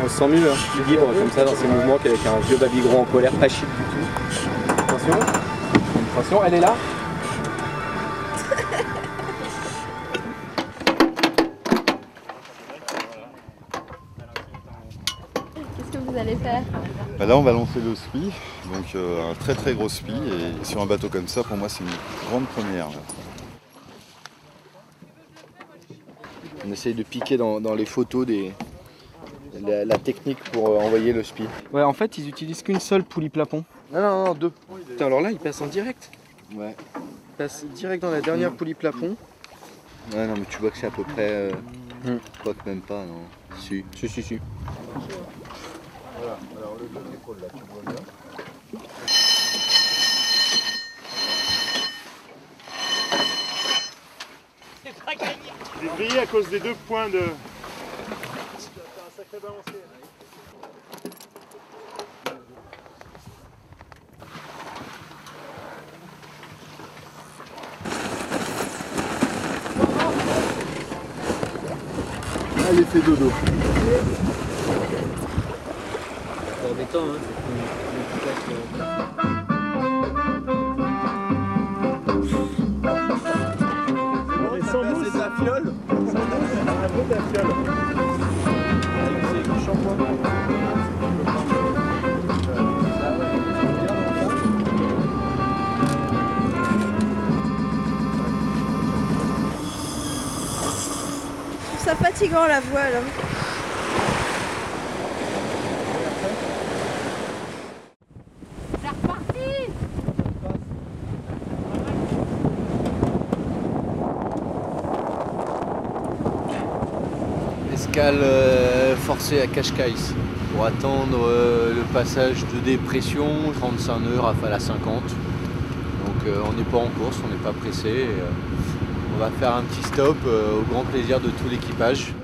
On se sent mieux, hein, libre comme ça dans ses mouvements qu'avec un vieux babygron en colère, pas chic du tout. Attention, attention, elle est là, vous allez faire Bah là, on va lancer le spi, donc euh, un très très gros spi. Et sur un bateau comme ça, pour moi, c'est une grande première. là. On essaye de piquer dans, dans les photos des, la, la technique pour euh, envoyer le spi. Ouais, en fait, ils utilisent qu'une seule poulie plapon. Non, non, non, deux. Putain, alors là, ils passent en direct. Ouais. Ils passent direct dans la dernière poulie plapon. Ouais, non, mais tu vois que c'est à peu près. Euh, Hmm. Quoi que même pas, non. Si. Si, si, si. J'ai grillé à cause des deux points de. Allez, fais dodo. C'est embêtant, hein. Sans mousse. C'est de la fiole Un peu de la fiole. C'est du shampoing. Je trouve ça fatigant la voile. Escale euh, forcée à Cascais pour attendre euh, le passage de dépression, 35 nœuds, rafale à 50. Donc euh, on n'est pas en course, on n'est pas pressé. on va faire un petit stop au grand plaisir de tout l'équipage.